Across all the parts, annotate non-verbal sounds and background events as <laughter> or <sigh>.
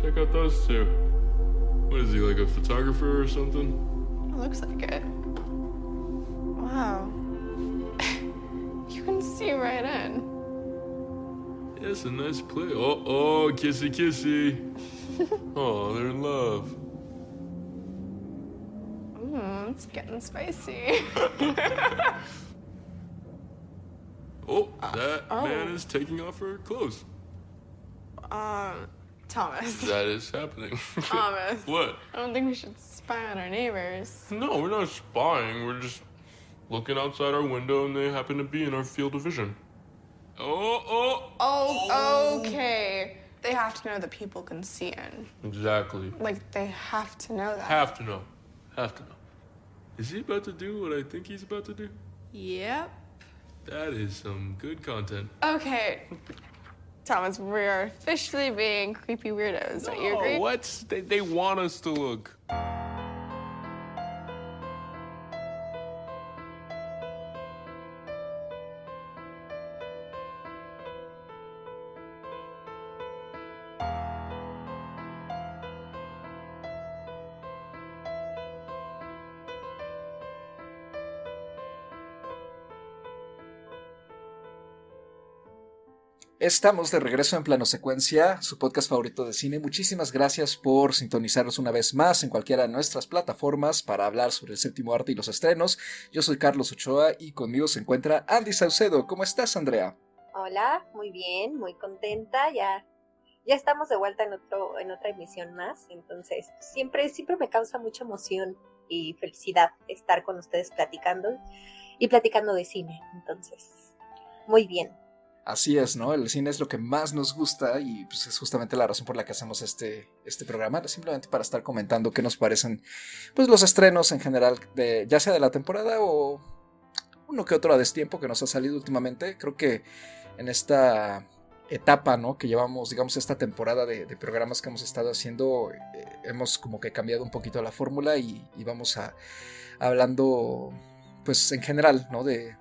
Check out those two. What is he, like a photographer or something? Looks like it. Wow. <laughs> you can see right in. Yeah, it's a nice play. Oh, oh, kissy kissy. <laughs> oh, they're in love. Mmm, it's getting spicy. <laughs> Oh, that oh. man is taking off her clothes. um, Thomas. <laughs> That is happening. <laughs> Thomas. what? I don't think we should spy on our neighbors. No, we're not spying. We're just looking outside our window and they happen to be in our field of vision. Oh, oh. Oh, oh. okay. They have to know that people can see in. Exactly. Like, they have to know that. Have to know. Have to know. Is he about to do what I think he's about to do? Yep. That is some good content. Okay. <laughs> Thomas, we are officially being creepy weirdos. Don't you agree? What? They, they want us to look. Estamos de regreso en Plano Secuencia, su podcast favorito de cine. Muchísimas gracias por sintonizarnos una vez más en cualquiera de nuestras plataformas para hablar sobre el séptimo arte y los estrenos. Yo soy Carlos Ochoa y conmigo se encuentra Andy Saucedo. ¿Cómo estás, Andrea? Hola, muy bien, muy contenta. Ya, ya estamos de vuelta en otro, en otra emisión más. Entonces, siempre, siempre me causa mucha emoción y felicidad estar con ustedes platicando y platicando de cine. Entonces, muy bien. Así es, ¿no? El cine es lo que más nos gusta y pues, es justamente la razón por la que hacemos este, este programa, simplemente para estar comentando qué nos parecen pues, los estrenos en general, de, ya sea de la temporada o uno que otro a destiempo que nos ha salido últimamente. Creo que en esta etapa, ¿no? Que llevamos, digamos, esta temporada de, programas que hemos estado haciendo, eh, hemos como que cambiado un poquito la fórmula y, y vamos a hablando, pues en general, ¿no? De,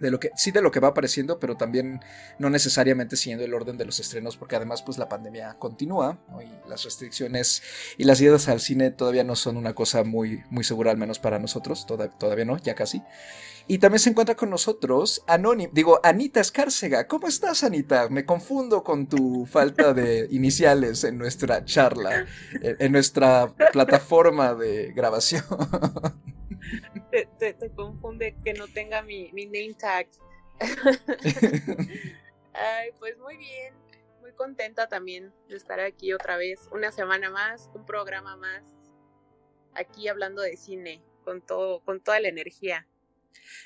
de lo que sí de lo que va apareciendo, pero también no necesariamente siguiendo el orden de los estrenos, porque además pues la pandemia continúa y las restricciones y las idas al cine todavía no son una cosa muy muy segura al menos para nosotros, toda, todavía no, ya casi. Y también se encuentra con nosotros Anónimo, digo Anita Escárcega. ¿Cómo estás, Anita? Me confundo con tu falta de iniciales en nuestra charla, en, en nuestra plataforma de grabación. Te, te, te, confunde que no tenga mi, mi name <laughs> Ay, pues muy bien, muy contenta también de estar aquí otra vez, una semana más, un programa más, aquí hablando de cine, con todo, con toda la energía.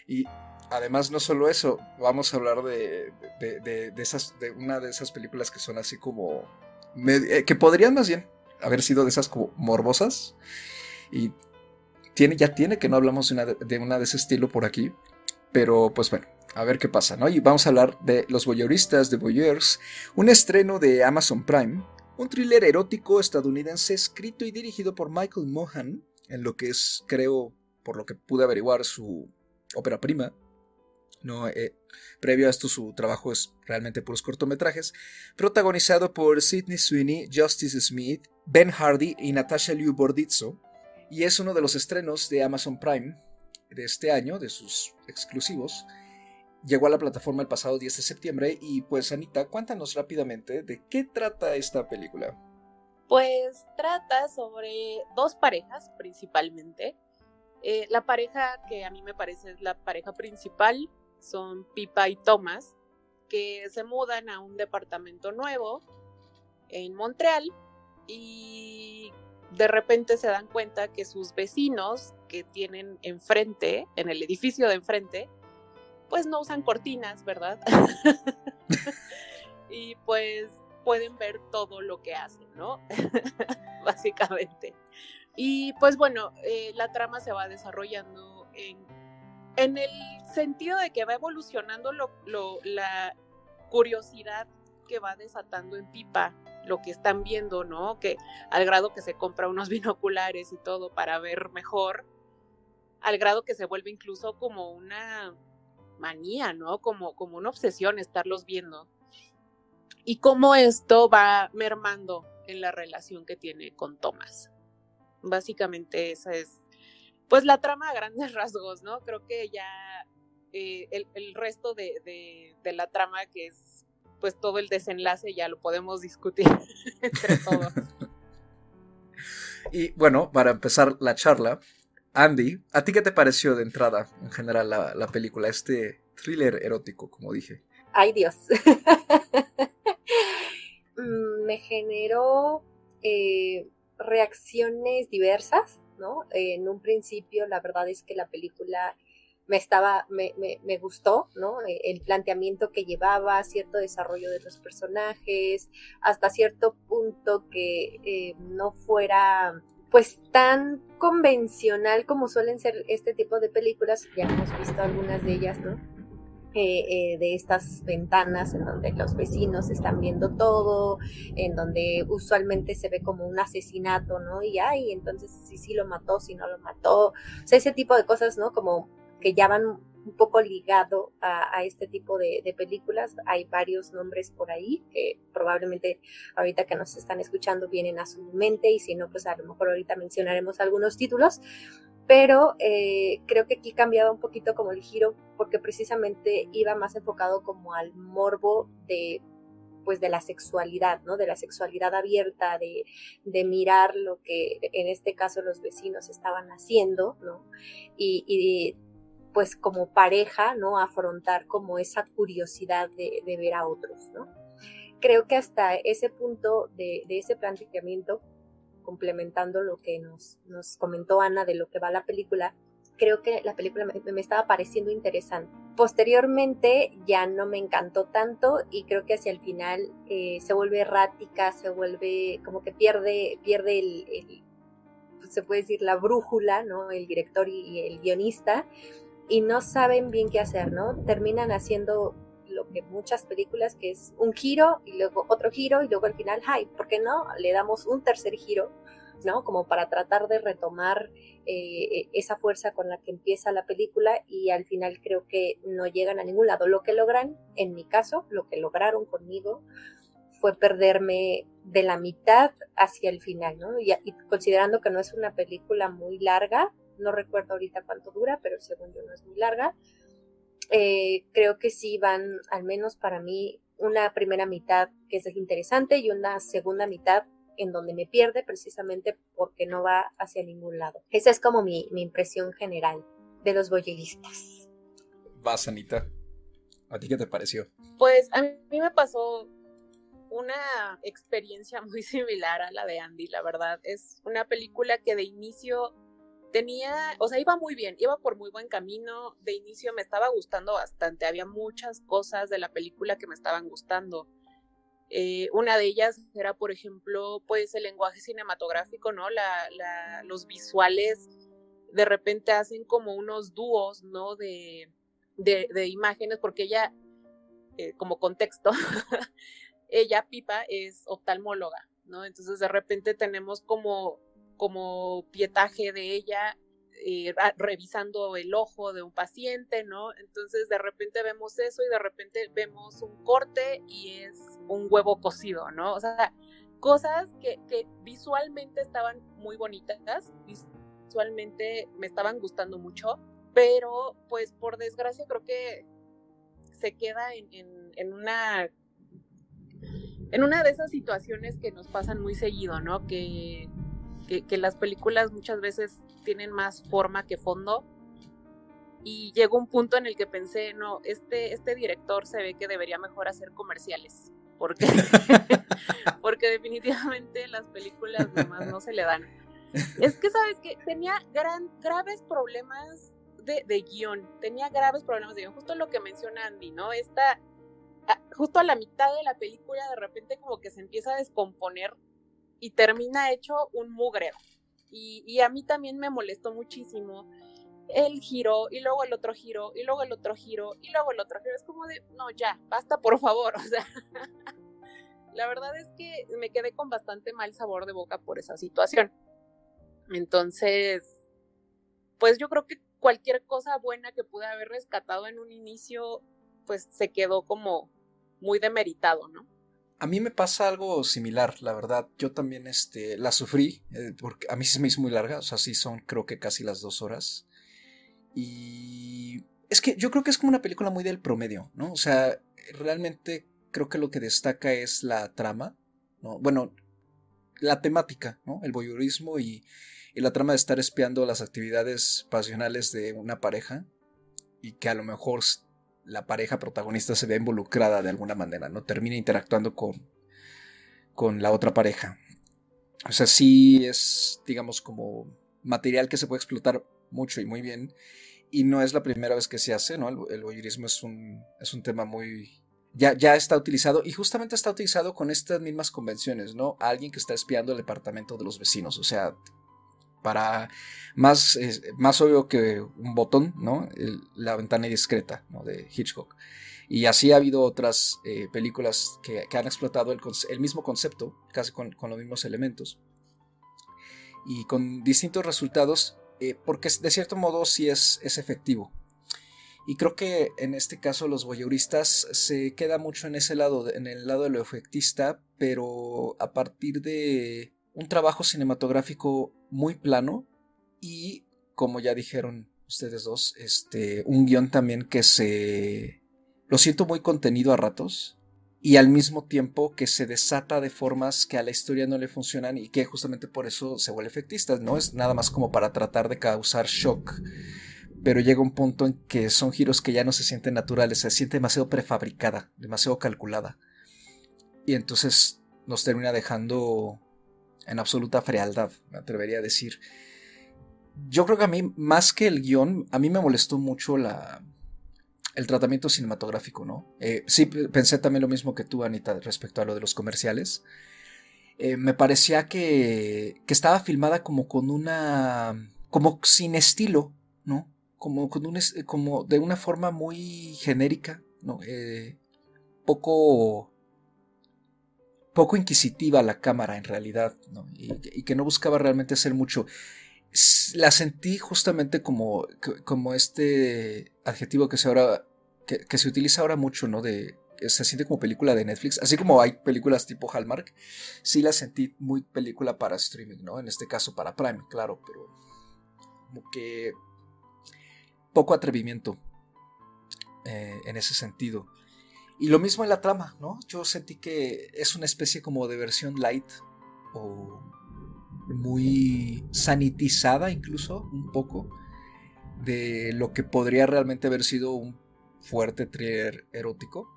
Y además no solo eso, vamos a hablar de, de, de, de esas, de una de esas películas que son así como, eh, que podrían más bien haber sido de esas como morbosas y tiene, ya tiene que no hablamos de una de, una de ese estilo por aquí, pero pues bueno, a ver qué pasa, ¿no? Y vamos a hablar de Los Voyeuristas de Voyeurs, un estreno de Amazon Prime, un thriller erótico estadounidense escrito y dirigido por Michael Mohan, en lo que es, creo, por lo que pude averiguar, su ópera prima. No, eh, previo a esto su trabajo es realmente puros cortometrajes, protagonizado por Sidney Sweeney, Justice Smith, Ben Hardy y Natasha Liu Bordizzo, y es uno de los estrenos de Amazon Prime de este año, de sus exclusivos. Llegó a la plataforma el pasado 10 de septiembre y pues Anita, cuéntanos rápidamente de qué trata esta película. Pues trata sobre dos parejas principalmente. Eh, la pareja que a mí me parece es la pareja principal son Pipa y Thomas, que se mudan a un departamento nuevo en Montreal y de repente se dan cuenta que sus vecinos que tienen enfrente, en el edificio de enfrente, pues no usan cortinas, ¿verdad? <laughs> y pues pueden ver todo lo que hacen, ¿no? <laughs> Básicamente. Y pues bueno, eh, la trama se va desarrollando en, en, el sentido de que va evolucionando lo, lo, la curiosidad que va desatando en Pipa lo que están viendo, ¿no? Que al grado que se compra unos <laughs> binoculares y todo para ver mejor, al grado que se vuelve incluso como una manía, ¿no? Como, como una obsesión estarlos viendo. Y cómo esto va mermando en la relación que tiene con Thomas. Básicamente esa es, pues la trama a grandes <laughs> rasgos, ¿no? Creo que ya eh, el, resto de, de, la trama, que es pues todo el desenlace, ya lo podemos discutir <laughs> entre todos. y bueno, para empezar la charla, Andy, ¿a ti qué te pareció de entrada en general la, la película, este thriller erótico, como dije? Ay Dios. <laughs> Mm, me generó eh, reacciones diversas, ¿no? en un principio, la verdad es que la película me estaba, me, me, gustó, ¿no? Eh, el planteamiento que llevaba, cierto desarrollo de los personajes, hasta cierto punto que eh, no fuera pues tan convencional como suelen ser este tipo de películas, ya hemos visto algunas de ellas, ¿no? Eh, de estas ventanas en donde los vecinos están viendo todo, en donde usualmente se ve como un asesinato, ¿no? Y ay, entonces si sí lo mató, si no lo mató, o sea, ese tipo de cosas, ¿no? Como que ya van un poco ligado a, este tipo de, películas. Hay varios nombres por ahí que probablemente ahorita que nos están escuchando vienen a su mente y si no, pues a lo mejor ahorita mencionaremos algunos títulos. Pero eh, creo que aquí cambiaba un poquito como el giro porque precisamente iba más enfocado como al morbo de pues de la sexualidad, ¿no? De la sexualidad abierta, de, de mirar lo que en este caso los vecinos estaban haciendo, ¿no? Y, y pues como pareja, ¿no? Afrontar como esa curiosidad de, ver a otros, ¿no? Creo que hasta ese punto de, ese planteamiento, complementando lo que nos, comentó Ana de lo que va la película, creo que la película me, estaba pareciendo interesante. Posteriormente ya no me encantó tanto y creo que hacia el final eh, se vuelve errática, se vuelve como que pierde, pierde el, se puede decir la brújula, ¿no? El director y el guionista y no saben bien qué hacer, ¿no? Terminan haciendo lo que muchas películas, que es un giro y luego otro giro y luego al final, ay, ¿por qué no? Le damos un tercer giro, ¿no? Como para tratar de retomar eh, esa fuerza con la que empieza la película y al final creo que no llegan a ningún lado. Lo que logran, en mi caso, lo que lograron conmigo fue perderme de la mitad hacia el final, ¿no? y considerando que no es una película muy larga, no recuerdo ahorita cuánto dura, pero según yo no es muy larga. Eh, creo que sí van, al menos para mí, una primera mitad que es interesante y una segunda mitad en donde me pierde precisamente porque no va hacia ningún lado. Esa es como mi, impresión general de los boyeristas. Vas, Anita. ¿A ti qué te pareció? Pues a mí me pasó una experiencia <laughs> muy similar a la de Andy, la verdad. Es una película que de inicio tenía, o sea, iba muy bien, iba por muy buen camino. De inicio me estaba gustando bastante, había muchas cosas de la película que me estaban gustando. Eh, una de ellas era, por ejemplo, pues el lenguaje cinematográfico, ¿no? La, la, los visuales de repente hacen como unos dúos, ¿no? De, de, imágenes, porque ella, eh, como contexto, <laughs> ella, Pipa, es oftalmóloga, ¿no? Entonces de repente tenemos como como pietaje de ella eh, revisando el ojo de un paciente, ¿no? Entonces de repente vemos eso y de repente vemos un corte y es un huevo cocido, ¿no? O sea, cosas que, que visualmente estaban muy bonitas, visualmente me estaban gustando mucho, pero pues por desgracia creo que se queda en, en, en una en una de esas situaciones que nos pasan muy seguido, ¿no? Que que, las películas muchas veces tienen más forma que fondo. Y llegó un punto en el que pensé, no, este, este director se ve que debería mejor hacer comerciales, porque, <laughs> <laughs> porque definitivamente las películas no se le dan. <laughs> Es que, ¿sabes que Tenía gran, graves problemas de, de, guion, tenía graves problemas de guion, justo lo que menciona Andy, ¿no? Esta, justo a la mitad de la película de repente como que se empieza a descomponer y termina hecho un mugrero. Y, a mí también me molestó muchísimo el giro y luego el otro giro y luego el otro giro y luego el otro giro. Es como de, no, ya, basta por favor. <laughs> O sea, la verdad es que me quedé con bastante mal sabor de boca por esa situación. Entonces, pues yo creo que cualquier cosa buena que pude haber rescatado en un inicio, pues se quedó como muy demeritado, ¿no? A mí me pasa algo similar, la verdad. Yo también este, la sufrí, eh, porque a mí se me hizo muy larga, o sea, sí son creo que casi las dos horas. Y es que yo creo que es como una película muy del promedio, ¿no? O sea, realmente creo que lo que destaca es la trama, ¿no? Bueno, la temática, ¿no? El voyeurismo y, y la trama de estar espiando las actividades pasionales de una pareja y que a lo mejor la pareja protagonista se ve involucrada de alguna manera, ¿no? Termina interactuando con, con la otra pareja. O sea, sí es, digamos, como material que se puede explotar mucho y muy bien. Y no es la primera vez que se hace, ¿no? El, voyeurismo es un, es un tema muy... Ya, ya está utilizado y justamente está utilizado con estas mismas convenciones, ¿no? Alguien que está espiando el departamento de los vecinos. O sea, para más, más obvio que un botón, ¿no? la ventana discreta, ¿no? De Hitchcock. Y así ha habido otras eh, películas que, han explotado el, mismo concepto, casi con, los mismos elementos, y con distintos resultados, eh, porque de cierto modo sí es, es efectivo. Y creo que en este caso los voyeuristas se queda mucho en ese lado, en el lado de lo efectista, pero a partir de un trabajo cinematográfico muy plano y, como ya dijeron ustedes dos, este, un guion también que se... lo siento muy contenido a ratos y al mismo tiempo que se desata de formas que a la historia no le funcionan y que justamente por eso se vuelve efectista, no es nada más como para tratar de causar shock, pero llega un punto en que son giros que ya no se sienten naturales, se siente demasiado prefabricada, demasiado calculada. Y entonces nos termina dejando en absoluta frialdad, me atrevería a decir. Yo creo que a mí, más que el guion, a mí me molestó mucho la, el tratamiento cinematográfico, ¿no? Eh, sí, pensé también lo mismo que tú, Anita, respecto a lo de los comerciales. Eh, me parecía que, que, estaba filmada como con una. como sin estilo, ¿no? Como, con un, como de una forma muy genérica, ¿no? Eh, poco poco inquisitiva la cámara en realidad, y, que no buscaba realmente hacer mucho. La sentí justamente como, como este adjetivo que se, ahora, que, se utiliza ahora mucho, ¿no? De, se siente como película de Netflix, así como hay películas tipo Hallmark, sí la sentí muy película para streaming, ¿no? En este caso para Prime, claro, pero como que poco atrevimiento eh, en ese sentido. Y lo mismo en la trama, ¿no? Yo sentí que es una especie como de versión light o muy sanitizada incluso un poco de lo que podría realmente haber sido un fuerte thriller erótico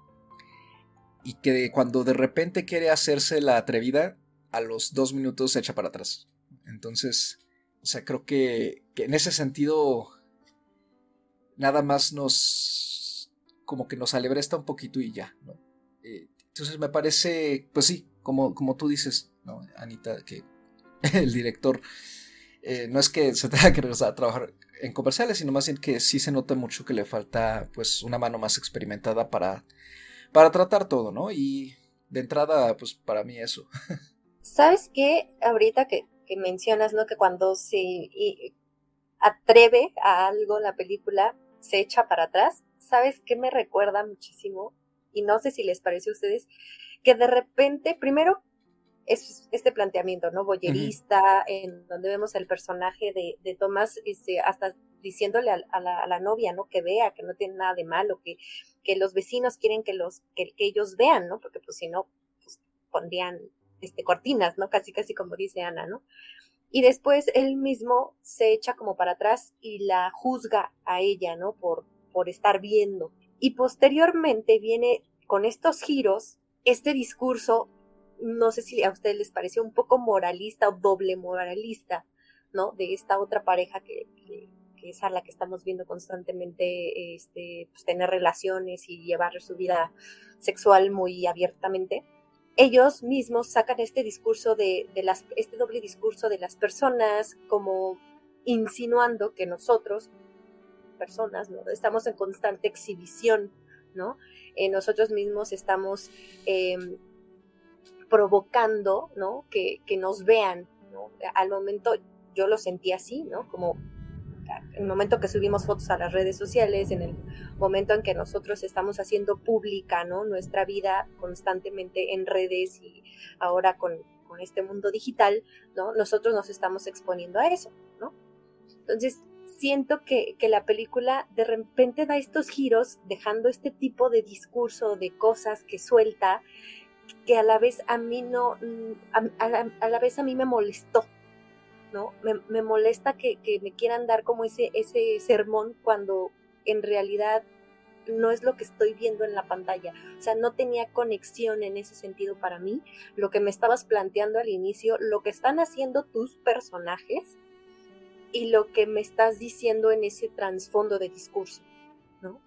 y que cuando de repente quiere hacerse la atrevida a los dos minutos se echa para atrás entonces o sea creo que, que en ese sentido nada más nos como que nos alebresta un poquito y ya, ¿no? Eh, entonces me parece, pues sí, como, como tú dices, ¿no, Anita? Que <laughs> el director eh, no es que se <laughs> tenga que regresar a trabajar en comerciales, sino más bien que sí se nota mucho que le falta pues una mano más experimentada para, para tratar todo, ¿no? Y de entrada, pues para mí eso. <laughs> ¿Sabes qué? Ahorita que, que mencionas, ¿no? Que cuando se atreve a algo la película, se echa para atrás. ¿Sabes qué me recuerda muchísimo? Y no sé si les parece a ustedes, que de repente, primero, es este planteamiento, ¿no? Boyerista, en donde vemos el personaje de, de Tomás, este, hasta diciéndole a, la, novia, ¿no? Que vea, que no tiene nada de malo, que, que los vecinos quieren que los, que, ellos vean, ¿no? Porque pues si no, pues pondrían este, cortinas, ¿no? Casi, casi como dice Ana, ¿no? Y después él mismo se echa como para atrás y la juzga a ella, ¿no? Por, por estar viendo. Y posteriormente viene con estos giros este discurso, no sé si a ustedes les pareció un poco moralista o doble moralista, ¿no? De esta otra pareja que, es a la que estamos viendo constantemente este, pues, tener relaciones y llevar su vida sexual muy abiertamente. Ellos mismos sacan este discurso de, este doble discurso de las personas como insinuando que nosotros personas, ¿no? Estamos en constante exhibición, ¿no? Eh, nosotros mismos estamos em, provocando, ¿no? Que, nos vean, ¿no? Al momento yo lo sentí así, ¿no? Como el momento que subimos fotos a las redes sociales, en el momento en que nosotros estamos haciendo pública ¿no? nuestra vida constantemente en redes y ahora con, con este mundo digital, ¿no? nosotros nos estamos exponiendo a eso. ¿no? Entonces, siento que, que, la película de repente da estos giros, dejando este tipo de discurso, de cosas que suelta, que a la vez a mí no, a, la, a la, vez a mí me molestó, ¿no? Me, me molesta que, que, me quieran dar como ese, ese sermón cuando en realidad no es lo que estoy viendo en la pantalla. O sea, no tenía conexión en ese sentido para mí. Lo que me estabas planteando al inicio, lo que están haciendo tus personajes y lo que me estás diciendo en ese trasfondo de discurso, ¿no?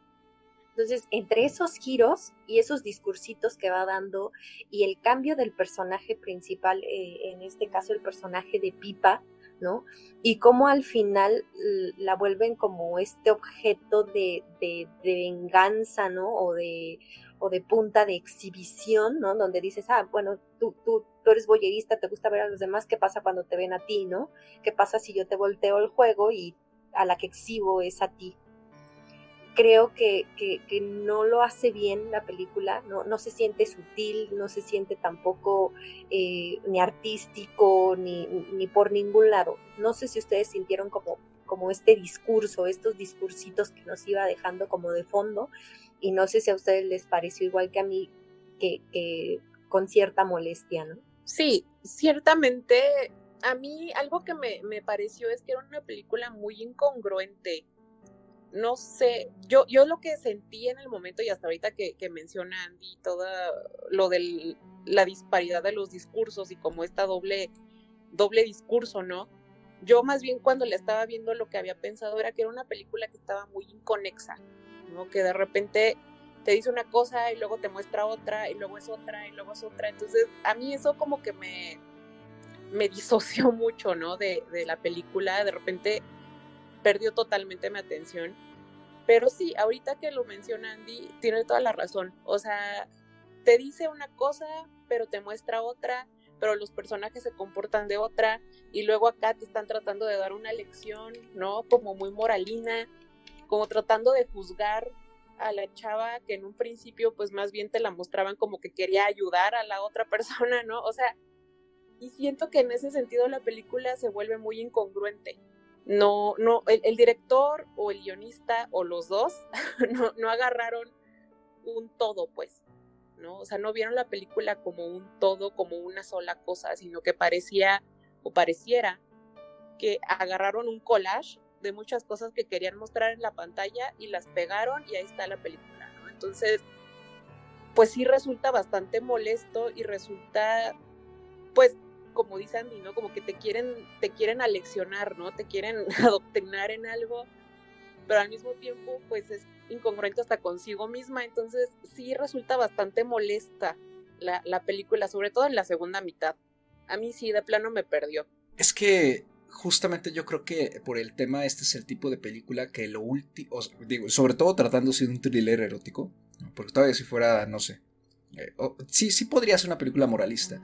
Entonces, entre esos giros y esos discursitos que va dando y el cambio del personaje principal, eh, en este caso el personaje de Pipa, ¿no? Y cómo al final la vuelven como este objeto de, de, de venganza, ¿no? O de, de punta de exhibición, ¿no? Donde dices, ah, bueno, tú, tú, tú eres boyerista, te gusta ver a los demás, ¿qué pasa cuando te ven a ti, ¿no? ¿Qué pasa si yo te volteo el juego y a la que exhibo es a ti? Creo que, que, que no lo hace bien la película, no, no se siente sutil, no se siente tampoco eh, ni artístico, ni, ni por ningún lado. No sé si ustedes sintieron como, como este discurso, estos discursitos que nos iba dejando como de fondo, y no sé si a ustedes les pareció igual que a mí, que, con cierta molestia, ¿no? Sí, ciertamente a mí algo que me, me, pareció es que era una película muy incongruente. No sé, yo, yo lo que sentí en el momento y hasta ahorita que, que menciona Andy todo lo de la disparidad de los discursos y como esta doble, doble discurso, ¿no? Yo más bien cuando le estaba viendo lo que había pensado era que era una película que estaba muy inconexa, ¿no? Que de repente te dice una cosa y luego te muestra otra y luego es otra y luego es otra. Entonces, a mí eso como que me, me <laughs> disoció mucho, ¿no? De, de la película, de repente perdió totalmente mi atención. Pero sí, ahorita que lo menciona Andy, tiene toda la razón. O sea, te dice una cosa, pero te muestra otra, pero los personajes se comportan de otra, y luego acá te están tratando de dar una lección, ¿no? Como muy moralina, como tratando de juzgar a la chava que en un principio pues más bien te la mostraban como que quería ayudar a la otra <laughs> persona, ¿no? O sea, y siento que en ese sentido la película se vuelve muy incongruente. No, no, el, director o el guionista o los dos <laughs> no, no agarraron un todo, pues, ¿no? O sea, no vieron la película como un todo, como una sola cosa, sino que parecía o pareciera que agarraron un collage de muchas cosas que querían mostrar en la pantalla y las pegaron y ahí está la película. Entonces, pues sí resulta bastante molesto y resulta, pues, como dice Andy, ¿no? Como que te quieren, te quieren aleccionar, ¿no? Te quieren <laughs> adoctrinar en algo, pero al mismo tiempo, pues es incongruente hasta consigo misma, entonces sí resulta bastante molesta la película, sobre todo en la segunda mitad. A mí sí, de plano me perdió. Es que justamente yo creo que por el tema este es el tipo de película que lo último, digo, sobre todo tratándose de un thriller erótico, porque todavía si fuera, no sé, eh, sí, sí podría ser una película moralista,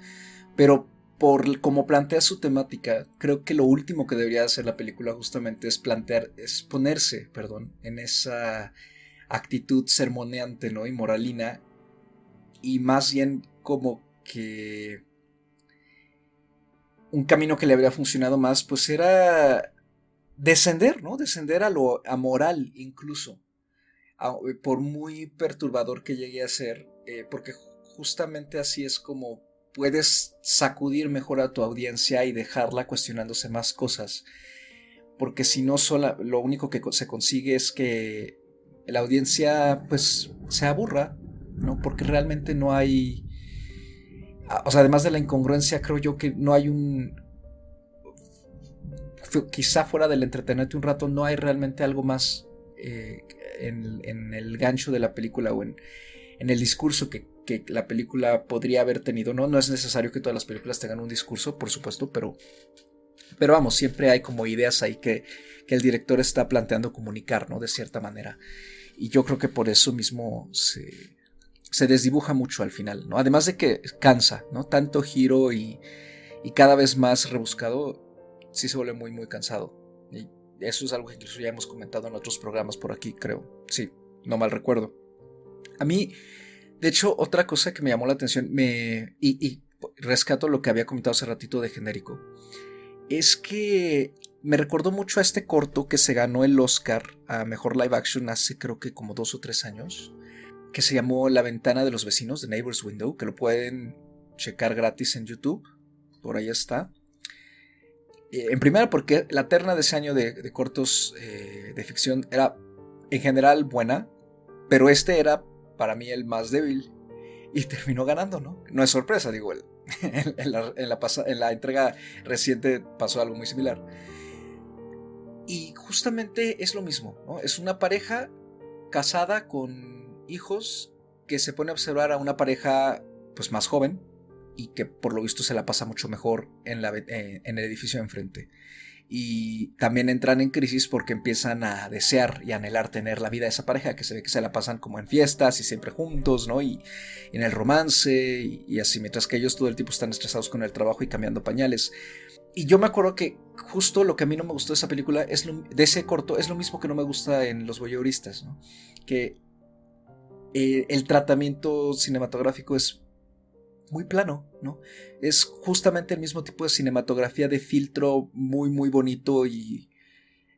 pero por como plantea su temática, creo que lo último que debería hacer la película justamente es plantear, es ponerse, perdón, en esa actitud sermoneante, ¿no? Y moralina, y más bien como que un camino que le habría funcionado más, pues era descender, ¿no? Descender a lo amoral incluso, a, por muy perturbador que llegue a ser, eh, porque justamente así es como puedes sacudir mejor a tu audiencia y dejarla cuestionándose más cosas, porque si no, sola, lo único que se consigue es que la audiencia pues se aburra, ¿no? Porque realmente no hay o sea, además de la incongruencia, creo yo que no hay un... Quizá fuera del entretenerte un rato, no hay realmente algo más eh, en, en, el gancho de la película o en, en el discurso que, que, la película podría haber tenido. ¿no? no es necesario que todas las películas tengan un discurso, por supuesto, pero, pero vamos, siempre hay como ideas ahí que, que el director está planteando comunicar, ¿no? De cierta manera. Y yo creo que por eso mismo se, se desdibuja mucho al final, ¿no? Además de que cansa, ¿no? Tanto giro y, y cada vez más rebuscado, sí se vuelve muy, muy cansado. Y, Eso es algo que incluso ya hemos comentado en otros programas por aquí, creo. Sí, no mal recuerdo. A mí, de hecho, otra cosa que me llamó la atención, me, y, rescato lo que había comentado hace ratito de genérico, es que me recordó mucho a este corto que se ganó el Oscar a Mejor Live Action hace creo que como dos o tres años, que se llamó La ventana de los vecinos, The Neighbor's Window, que lo pueden checar gratis en YouTube, por ahí está. Eh, en primera porque la terna de ese año de, cortos eh, de ficción era en general buena, pero este era para mí el más débil y <laughs> terminó ganando, ¿no? No es sorpresa, digo, <laughs> en, la, en, la, entrega reciente pasó algo muy similar. Y justamente es lo mismo, ¿no? Es una pareja casada con hijos que se pone a observar a una pareja pues más joven y que por lo visto se la pasa mucho mejor eh, en el edificio de enfrente y también entran en crisis porque empiezan a desear y anhelar tener la vida de esa pareja que se ve que se la pasan como en fiestas y siempre juntos, ¿no? Y, en el romance y, así, mientras que ellos todo el tiempo están estresados con el trabajo y cambiando pañales. Y yo me acuerdo que justo lo que a mí no me gustó de esa película, es de ese corto, es lo mismo que no me gusta en Los Voyeuristas, ¿no? Que eh, el tratamiento cinematográfico es muy plano, ¿no? Es justamente el mismo tipo de cinematografía de filtro muy, muy bonito y,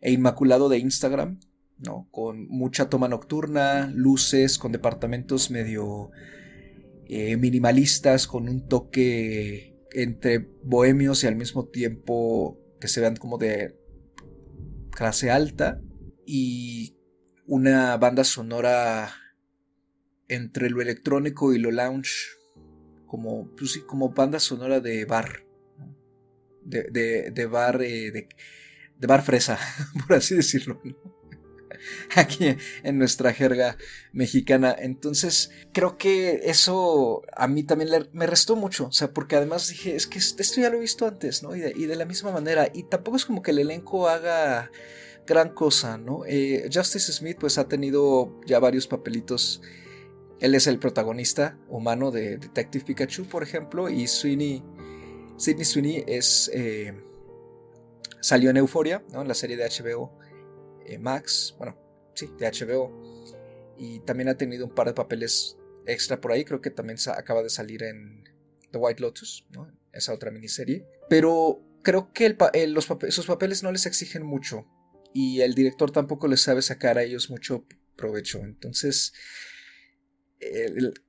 e inmaculado de Instagram, ¿no? Con mucha toma nocturna, luces, con departamentos medio eh, minimalistas, con un toque entre bohemios y al mismo tiempo que se vean como de clase alta y una banda sonora entre lo electrónico y lo lounge como, pues como banda sonora de bar, de, de, bar, eh, de, bar fresa, <laughs> por así decirlo, <laughs> aquí en nuestra jerga mexicana. Entonces, creo que eso a mí también me restó mucho, o sea, porque además dije, es que esto ya lo he visto antes, ¿no? Y de, la misma manera, y tampoco es como que el elenco haga gran cosa, ¿no? Eh, Justice Smith pues ha tenido ya varios papelitos él es el protagonista humano de Detective Pikachu, por ejemplo, y Sweeney, Sidney Sweeney es, eh, salió en Euforia, ¿no? en la serie de HBO eh, Max, bueno, sí, de HBO, y también ha tenido un par de papeles extra por ahí, creo que también acaba de salir en The White Lotus, ¿no? esa otra miniserie, pero creo que los sus papeles no les exigen mucho y el director tampoco les sabe sacar a ellos mucho provecho, entonces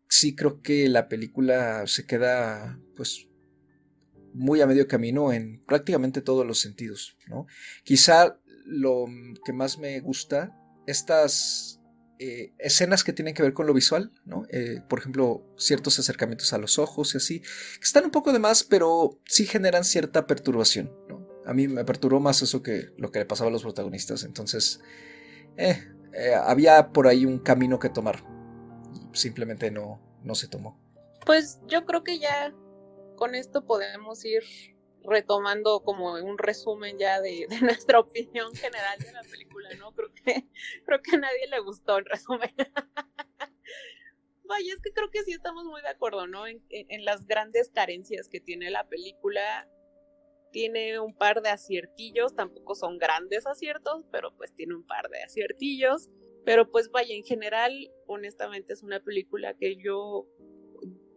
sí creo que la película se queda pues muy a medio camino en prácticamente todos los sentidos, ¿no? Quizá lo que más me gusta, estas eh, escenas que tienen que ver con lo visual, ¿no? Eh, por ejemplo, ciertos acercamientos a los ojos y así, que están un poco de más, pero sí generan cierta perturbación. A mí me perturbó más eso que lo que le pasaba a los protagonistas, entonces, eh, había por ahí un camino que tomar, simplemente no, no se tomó. Pues yo creo que ya con esto podemos ir retomando como un resumen ya de, <laughs> nuestra opinión general de la película, ¿no? Creo que, creo que a nadie le gustó el resumen. <laughs> Vaya, es que creo que sí estamos muy de acuerdo, ¿no? En, en, las grandes carencias que tiene la película. Tiene un par de aciertillos, tampoco son grandes aciertos, pero pues tiene un par de aciertillos. Pero pues vaya, en general, honestamente es una película que yo,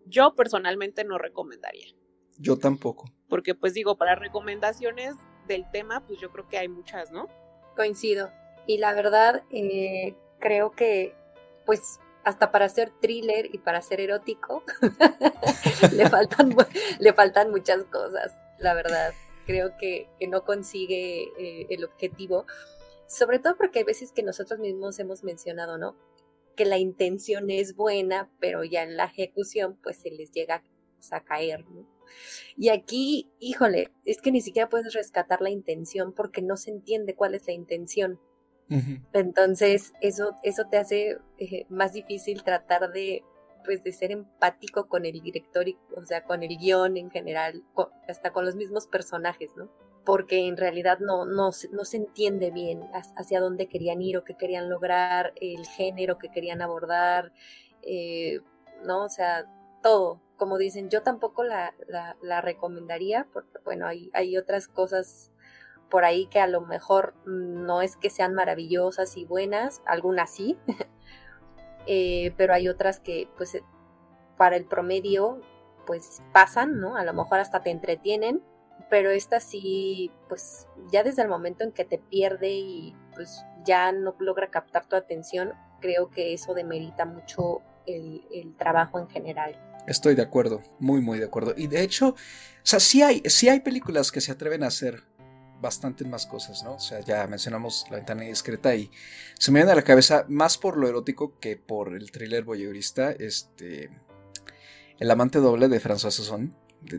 yo personalmente no recomendaría. Yo tampoco. Porque pues digo, para recomendaciones del tema, pues yo creo que hay muchas, ¿no? Coincido. Y la verdad, eh, creo que pues hasta para ser thriller y para ser erótico, <laughs> le, faltan, le faltan muchas cosas, la verdad. Creo que, que no consigue eh, el objetivo sobre todo porque hay veces que nosotros mismos hemos mencionado, ¿no? Que la intención es buena, pero ya en la ejecución pues se les llega a caer, ¿no? Y aquí, híjole, es que ni siquiera puedes rescatar la intención porque no se entiende cuál es la intención. Entonces, eso, eso te hace eh, más difícil tratar de, pues, de ser empático con el director, y, o sea, con el guion en general, hasta con los mismos personajes, ¿no? Porque en realidad no, no, no, se entiende bien hacia dónde querían ir o qué querían lograr, el género que querían abordar, eh, ¿no? O sea, todo. Como dicen, yo tampoco la, la, recomendaría porque, bueno, hay, hay otras cosas por ahí que a lo mejor no es que sean maravillosas y buenas, algunas sí, <laughs> eh, pero hay otras que pues para el promedio pues pasan, ¿no? A lo mejor hasta te entretienen, pero esta sí, pues ya desde el momento en que te pierde y pues ya no logra captar tu atención, creo que eso demerita mucho el, el trabajo en general. Estoy de acuerdo, muy, muy de acuerdo. Y de hecho, o sea, sí hay, sí hay películas que se atreven a hacer bastantes más cosas, ¿no? O sea, ya mencionamos La ventana discreta y se me viene a la cabeza más por lo erótico que por el thriller voyeurista, este... El amante doble de François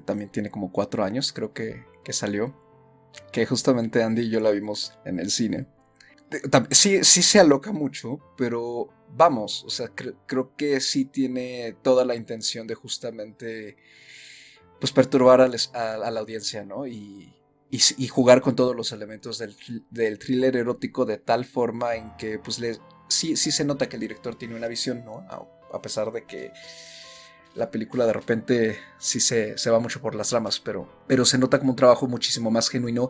También tiene como cuatro años, creo que, que salió, que justamente Andy y yo la vimos en el cine. Sí, sí se aloca mucho, pero vamos, o sea, creo que sí tiene toda la intención de justamente pues perturbar a, la audiencia, ¿no? Y, y, jugar con todos los elementos del, del, thriller erótico de tal forma en que pues sí, sí se nota que el director tiene una visión, ¿no? A, pesar de que la película de repente sí se, se, va mucho por las ramas, pero, pero se nota como un trabajo muchísimo más genuino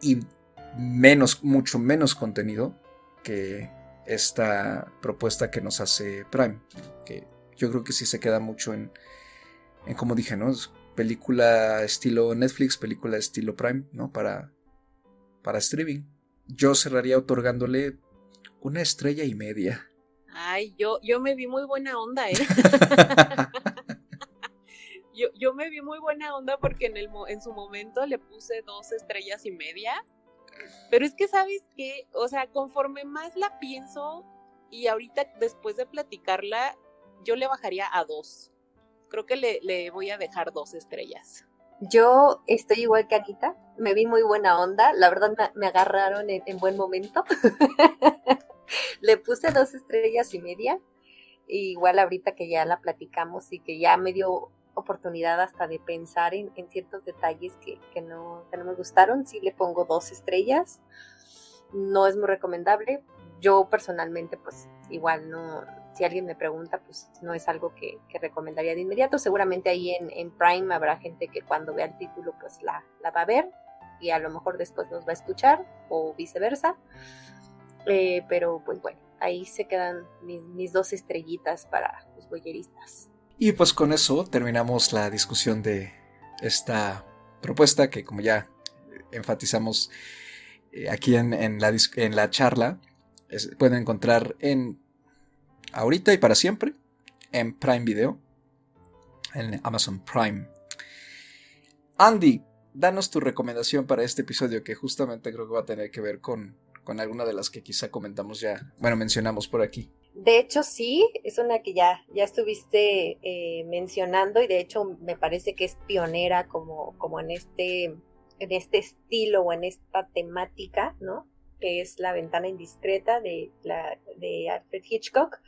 y menos, mucho menos contenido que esta propuesta que nos hace Prime, que yo creo que sí se queda mucho en, en como dije, ¿no? película estilo Netflix, película estilo Prime, ¿no? Para, para streaming. Yo cerraría otorgándole una estrella y media. Ay, yo, yo me vi muy buena onda, ¿eh? <laughs> yo, yo me vi muy buena onda porque en, el, en su momento le puse dos estrellas y media. Pero es que, ¿sabes qué? O sea, conforme más la pienso y ahorita después de platicarla, yo le bajaría a dos creo que le, voy a dejar dos estrellas. Yo estoy igual que Anita, me vi muy buena onda, la verdad me, agarraron en, buen momento. <laughs> le puse dos estrellas y media, igual ahorita que ya la platicamos y que ya me dio oportunidad hasta de pensar en, ciertos detalles que, no, que me gustaron, sí le pongo dos estrellas. No es muy recomendable. Yo personalmente, pues igual no, si alguien me pregunta, pues no es algo que, recomendaría de inmediato. Seguramente ahí en, Prime habrá gente que cuando vea el título, pues la, va a ver y a lo mejor después nos va a escuchar o viceversa. Eh, pero pues bueno, ahí se quedan mis, dos estrellitas para los boyeristas. Y pues con eso terminamos la discusión de esta propuesta que como ya enfatizamos eh, aquí en, la, en la charla, pueden encontrar en ahorita y para siempre en Prime Video, en Amazon Prime. Andy, danos tu recomendación para este episodio que justamente creo que va a tener que ver con, con alguna de las que quizá comentamos ya, bueno, mencionamos por aquí. De hecho, sí, es una que ya, ya estuviste eh, mencionando y de hecho me parece que es pionera como, como en, este, en este estilo o en esta temática, ¿no? que es La ventana indiscreta de, la, de Alfred Hitchcock,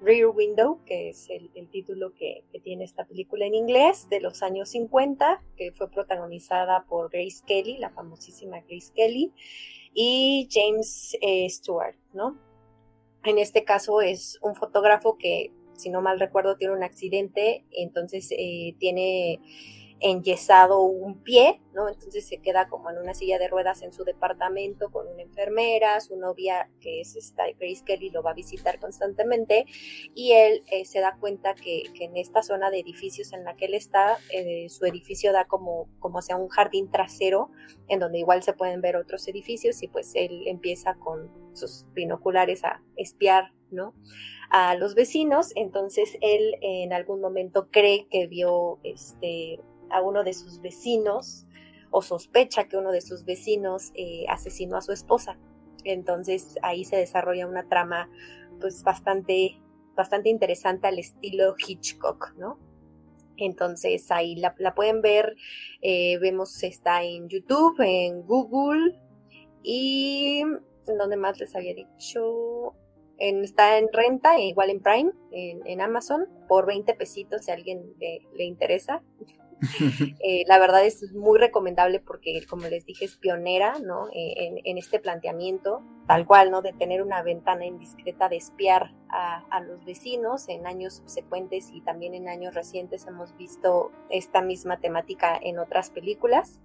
Rear Window, que es el, título que, tiene esta película en inglés de los años 50, que fue protagonizada por Grace Kelly, la famosísima Grace Kelly, y James eh, Stewart, ¿no? En este caso es un fotógrafo que, si no mal recuerdo, tiene un accidente, entonces eh, tiene enyesado un pie, ¿no? Entonces se queda como en una silla de ruedas en su departamento con una enfermera, su novia, que es esta Grace Kelly, lo va a visitar constantemente y él eh, se da cuenta que, en esta zona de edificios en la que él está, eh, su edificio da como, como sea un jardín trasero en donde igual se pueden ver otros edificios y pues él empieza con sus binoculares a espiar, ¿no? a los vecinos, entonces él en algún momento cree que vio este a uno de sus vecinos o sospecha que uno de sus vecinos eh, asesinó a su esposa. Entonces ahí se desarrolla una trama pues bastante, bastante interesante al estilo Hitchcock, ¿no? Entonces ahí la, pueden ver, eh, vemos está en YouTube, en Google y ¿en dónde más les había dicho? Está en renta, igual en Prime, en, Amazon, por 20 pesitos si a alguien le interesa. <laughs> Eh, la verdad es muy recomendable porque, como les dije, es pionera ¿no? Eh, en, este planteamiento, tal cual, ¿no? de tener una ventana indiscreta, de espiar a, los vecinos. En años subsecuentes y también en años recientes hemos visto esta misma temática en otras películas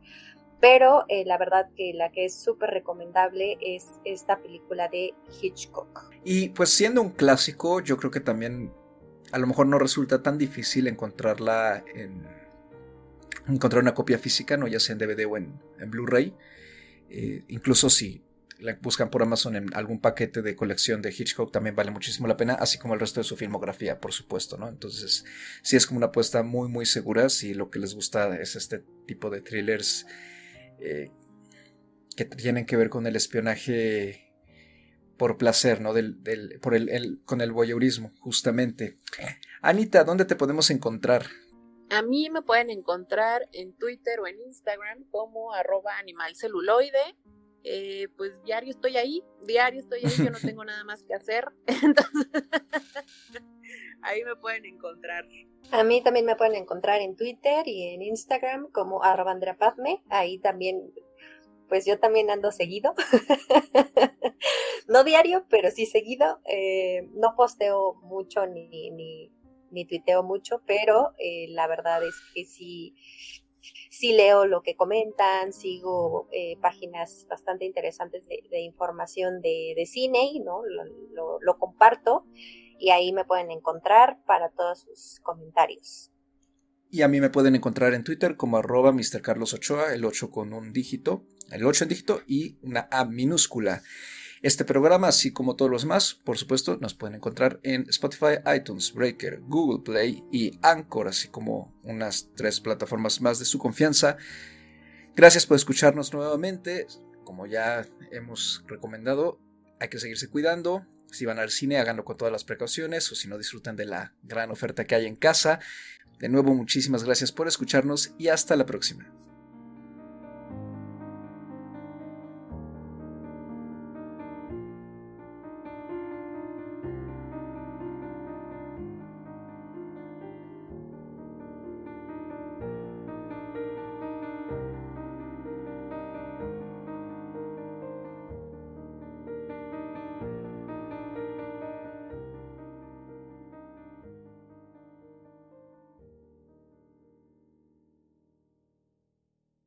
Pero eh, la verdad que la que es súper recomendable es esta película de Hitchcock. Y pues siendo un clásico, yo creo que también a lo mejor no resulta tan difícil encontrarla en encontrar una copia física, no ya sea en DVD o en, Blu-ray. Eh, incluso si la buscan por Amazon en algún paquete de colección de Hitchcock también vale muchísimo la pena, así como el resto de su filmografía, por supuesto, ¿no? Entonces, sí es como una apuesta muy, muy segura si lo que les gusta es este tipo de thrillers eh, que tienen que ver con el espionaje por placer, ¿no? Del, por el, con el voyeurismo, justamente. Anita, ¿dónde te podemos encontrar? A mí me pueden encontrar en Twitter o en Instagram como arroba animalceluloide. Eh, pues diario estoy ahí, diario estoy ahí, yo no tengo nada más que hacer. <laughs> Entonces, <laughs> ahí me pueden encontrar. A mí también me pueden encontrar en Twitter y en Instagram como arroba Ahí también, pues yo también ando seguido. <laughs> no diario, pero sí seguido. Eh, no posteo mucho ni, ni, ni tuiteo mucho, pero eh, la verdad es que sí, sí leo lo que comentan, sigo eh, páginas bastante interesantes de, información de, cine, ¿no? Lo, lo, comparto y ahí me pueden encontrar para todos sus comentarios. Y a mí me pueden encontrar en Twitter como arroba Mr. Carlos Ochoa, el 8 con un dígito, el 8 en dígito y una A minúscula. Este programa, así como todos los más, por supuesto, nos pueden encontrar en Spotify, iTunes, Breaker, Google Play y Anchor, así como unas tres plataformas más de su confianza. Gracias por escucharnos nuevamente. Como ya hemos recomendado, hay que seguirse cuidando. Si van al cine, háganlo con todas las precauciones o si no, disfruten de la gran oferta que hay en casa. De nuevo, muchísimas gracias por escucharnos y hasta la próxima.